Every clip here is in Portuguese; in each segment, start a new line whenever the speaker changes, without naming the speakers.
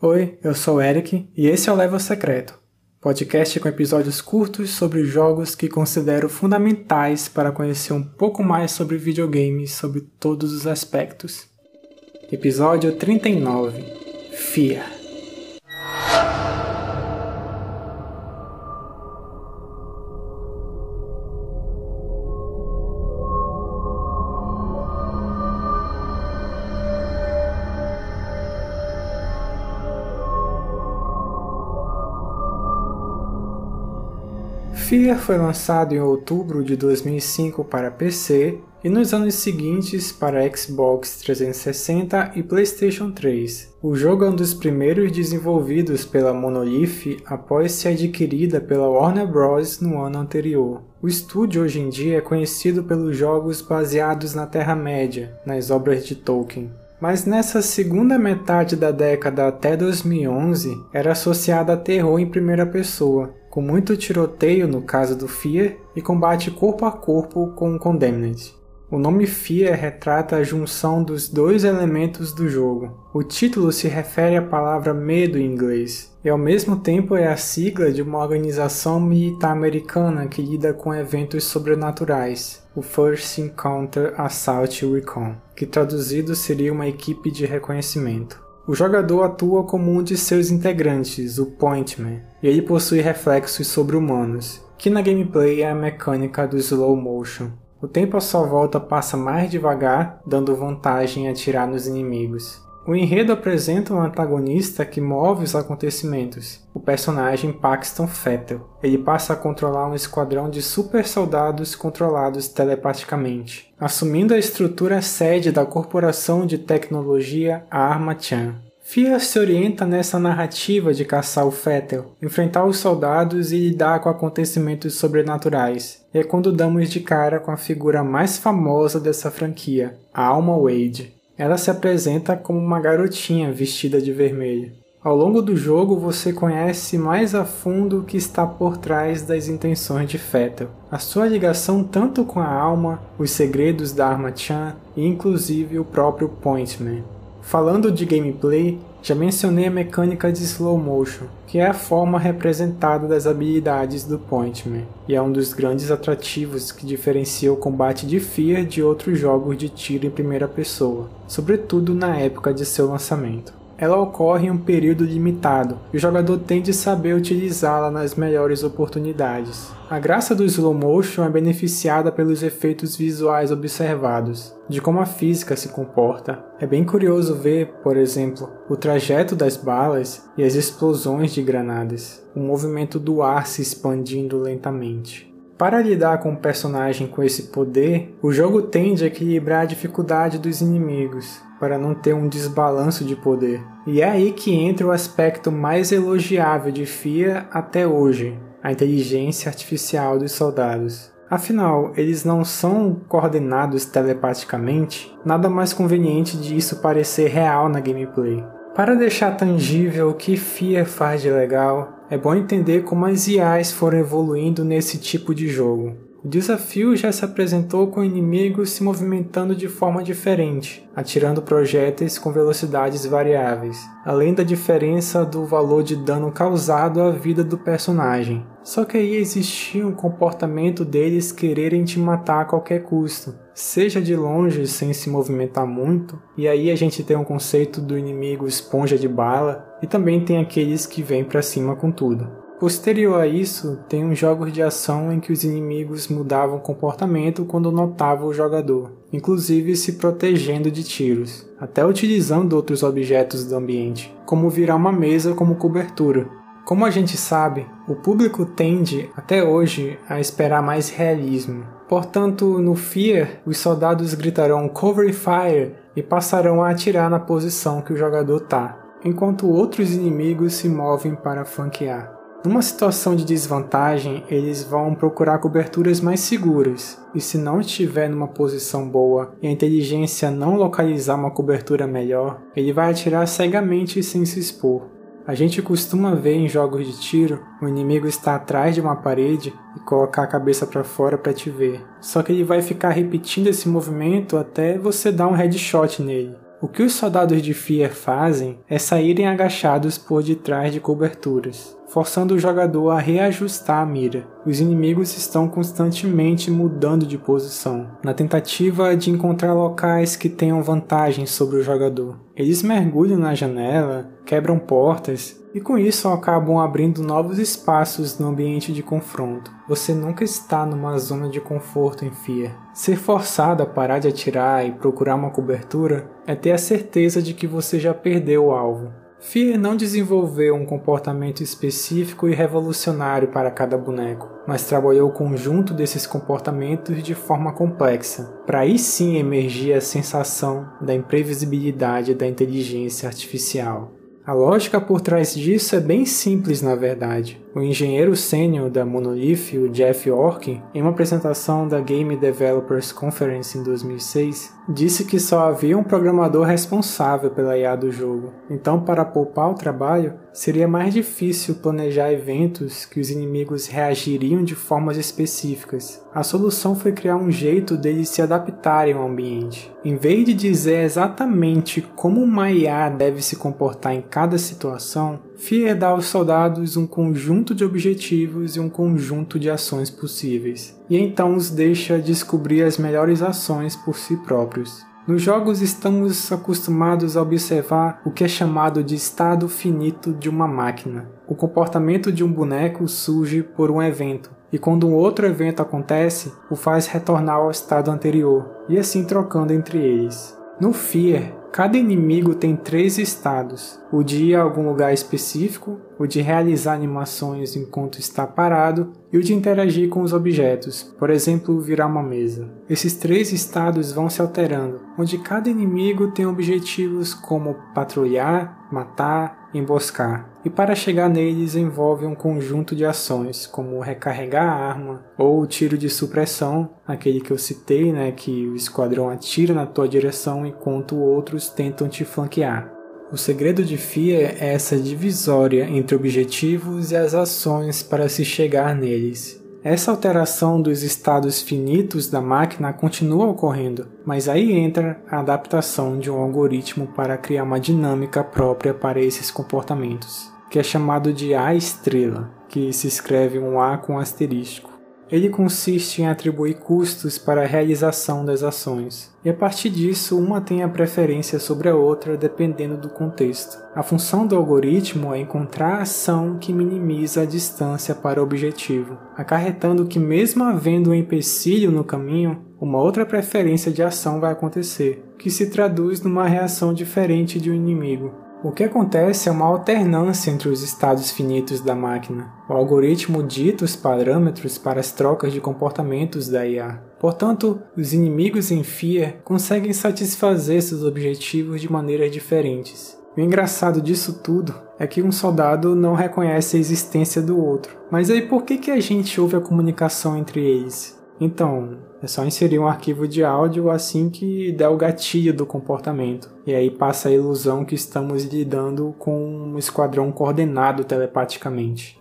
Oi, eu sou o Eric e esse é o Level Secreto, podcast com episódios curtos sobre jogos que considero fundamentais para conhecer um pouco mais sobre videogames sob todos os aspectos. Episódio 39 Fear Fear foi lançado em outubro de 2005 para PC e nos anos seguintes para Xbox 360 e PlayStation 3. O jogo é um dos primeiros desenvolvidos pela Monolith após ser adquirida pela Warner Bros. no ano anterior. O estúdio hoje em dia é conhecido pelos jogos baseados na Terra-média, nas obras de Tolkien. Mas nessa segunda metade da década até 2011 era associada a terror em primeira pessoa, com muito tiroteio no caso do Fear e combate corpo a corpo com o Condemned. O nome Fear retrata a junção dos dois elementos do jogo. O título se refere à palavra medo em inglês, e ao mesmo tempo é a sigla de uma organização militar americana que lida com eventos sobrenaturais, o First Encounter Assault Recon, que traduzido seria uma equipe de reconhecimento. O jogador atua como um de seus integrantes, o Pointman, e ele possui reflexos sobre-humanos, que na gameplay é a mecânica do slow motion. O tempo à sua volta passa mais devagar, dando vantagem em atirar nos inimigos. O enredo apresenta um antagonista que move os acontecimentos, o personagem Paxton Fettel. Ele passa a controlar um esquadrão de super soldados controlados telepaticamente, assumindo a estrutura sede da corporação de tecnologia Arma-chan. Fear se orienta nessa narrativa de caçar o Fettel, enfrentar os soldados e lidar com acontecimentos sobrenaturais. E é quando damos de cara com a figura mais famosa dessa franquia, a Alma Wade. Ela se apresenta como uma garotinha vestida de vermelho. Ao longo do jogo, você conhece mais a fundo o que está por trás das intenções de Fettel, a sua ligação tanto com a alma, os segredos da Arma-chan e inclusive o próprio Pointman. Falando de gameplay, já mencionei a mecânica de slow motion, que é a forma representada das habilidades do Pointman, e é um dos grandes atrativos que diferencia o combate de Fear de outros jogos de tiro em primeira pessoa, sobretudo na época de seu lançamento. Ela ocorre em um período limitado e o jogador tem de saber utilizá-la nas melhores oportunidades. A graça do slow motion é beneficiada pelos efeitos visuais observados, de como a física se comporta. É bem curioso ver, por exemplo, o trajeto das balas e as explosões de granadas, o movimento do ar se expandindo lentamente. Para lidar com um personagem com esse poder, o jogo tende a equilibrar a dificuldade dos inimigos, para não ter um desbalanço de poder. E é aí que entra o aspecto mais elogiável de FIA até hoje, a inteligência artificial dos soldados. Afinal, eles não são coordenados telepaticamente, nada mais conveniente disso parecer real na gameplay. Para deixar tangível o que FIA faz de legal, é bom entender como as IAs foram evoluindo nesse tipo de jogo. O desafio já se apresentou com inimigos se movimentando de forma diferente, atirando projéteis com velocidades variáveis, além da diferença do valor de dano causado à vida do personagem. Só que aí existia um comportamento deles quererem te matar a qualquer custo, seja de longe sem se movimentar muito, e aí a gente tem um conceito do inimigo esponja de bala, e também tem aqueles que vêm para cima com tudo. Posterior a isso, tem uns jogos de ação em que os inimigos mudavam comportamento quando notavam o jogador, inclusive se protegendo de tiros, até utilizando outros objetos do ambiente, como virar uma mesa como cobertura. Como a gente sabe, o público tende, até hoje, a esperar mais realismo. Portanto, no Fear, os soldados gritarão Cover Fire e passarão a atirar na posição que o jogador está, enquanto outros inimigos se movem para flanquear. Numa situação de desvantagem, eles vão procurar coberturas mais seguras, e se não estiver numa posição boa e a inteligência não localizar uma cobertura melhor, ele vai atirar cegamente sem se expor. A gente costuma ver em jogos de tiro o inimigo estar atrás de uma parede e colocar a cabeça para fora para te ver. Só que ele vai ficar repetindo esse movimento até você dar um headshot nele. O que os soldados de Fear fazem é saírem agachados por detrás de coberturas, forçando o jogador a reajustar a mira. Os inimigos estão constantemente mudando de posição, na tentativa de encontrar locais que tenham vantagem sobre o jogador. Eles mergulham na janela, quebram portas e com isso acabam abrindo novos espaços no ambiente de confronto. Você nunca está numa zona de conforto em FIA. Ser forçado a parar de atirar e procurar uma cobertura é ter a certeza de que você já perdeu o alvo. Fear não desenvolveu um comportamento específico e revolucionário para cada boneco, mas trabalhou o conjunto desses comportamentos de forma complexa, para aí sim emergir a sensação da imprevisibilidade da inteligência artificial. A lógica por trás disso é bem simples, na verdade. O engenheiro sênior da Monolith, o Jeff Orkin, em uma apresentação da Game Developers Conference em 2006, disse que só havia um programador responsável pela IA do jogo. Então, para poupar o trabalho, seria mais difícil planejar eventos que os inimigos reagiriam de formas específicas. A solução foi criar um jeito deles se adaptarem ao ambiente. Em vez de dizer exatamente como uma IA deve se comportar em cada situação, Fear dá aos soldados um conjunto de objetivos e um conjunto de ações possíveis, e então os deixa descobrir as melhores ações por si próprios. Nos jogos estamos acostumados a observar o que é chamado de estado finito de uma máquina. O comportamento de um boneco surge por um evento, e quando um outro evento acontece, o faz retornar ao estado anterior, e assim trocando entre eles. No Fear, Cada inimigo tem três estados: o de ir a algum lugar específico, o de realizar animações enquanto está parado e o de interagir com os objetos, por exemplo, virar uma mesa. Esses três estados vão se alterando, onde cada inimigo tem objetivos como patrulhar, matar, emboscar. E para chegar neles envolve um conjunto de ações, como recarregar a arma ou o tiro de supressão, aquele que eu citei, né, que o esquadrão atira na tua direção enquanto outros tentam te flanquear. O segredo de FIA é essa divisória entre objetivos e as ações para se chegar neles. Essa alteração dos estados finitos da máquina continua ocorrendo, mas aí entra a adaptação de um algoritmo para criar uma dinâmica própria para esses comportamentos, que é chamado de A estrela, que se escreve um A com asterisco. Ele consiste em atribuir custos para a realização das ações, e a partir disso uma tem a preferência sobre a outra dependendo do contexto. A função do algoritmo é encontrar a ação que minimiza a distância para o objetivo, acarretando que, mesmo havendo um empecilho no caminho, uma outra preferência de ação vai acontecer, que se traduz numa reação diferente de um inimigo. O que acontece é uma alternância entre os estados finitos da máquina. O algoritmo dita os parâmetros para as trocas de comportamentos da IA. Portanto, os inimigos em FIA conseguem satisfazer seus objetivos de maneiras diferentes. O engraçado disso tudo é que um soldado não reconhece a existência do outro. Mas aí por que, que a gente ouve a comunicação entre eles? Então, é só inserir um arquivo de áudio assim que der o gatilho do comportamento. E aí passa a ilusão que estamos lidando com um esquadrão coordenado telepaticamente.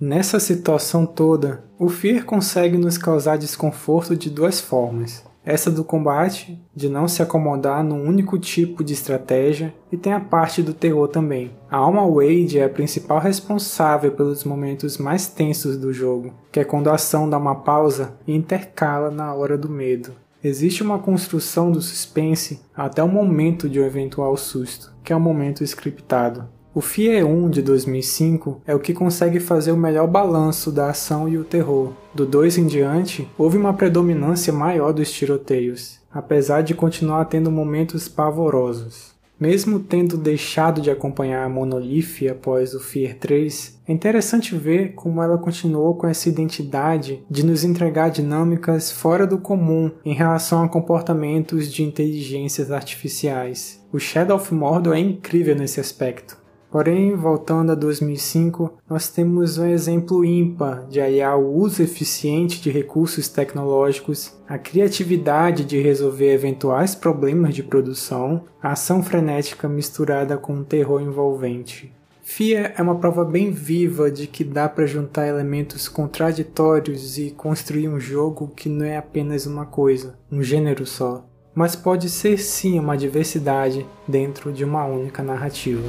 Nessa situação toda, o Fear consegue nos causar desconforto de duas formas. Essa do combate, de não se acomodar num único tipo de estratégia, e tem a parte do terror também. A Alma Wade é a principal responsável pelos momentos mais tensos do jogo, que é quando a ação dá uma pausa e intercala na hora do medo. Existe uma construção do suspense até o momento de um eventual susto, que é o momento scriptado. O FIE 1 de 2005 é o que consegue fazer o melhor balanço da ação e o terror. Do 2 em diante, houve uma predominância maior dos tiroteios, apesar de continuar tendo momentos pavorosos. Mesmo tendo deixado de acompanhar a Monolith após o Fear 3, é interessante ver como ela continuou com essa identidade de nos entregar dinâmicas fora do comum em relação a comportamentos de inteligências artificiais. O Shadow of Mordor é incrível nesse aspecto. Porém, voltando a 2005, nós temos um exemplo ímpar de aliar o uso eficiente de recursos tecnológicos, a criatividade de resolver eventuais problemas de produção, a ação frenética misturada com um terror envolvente. FIA é uma prova bem viva de que dá para juntar elementos contraditórios e construir um jogo que não é apenas uma coisa, um gênero só, mas pode ser sim uma diversidade dentro de uma única narrativa.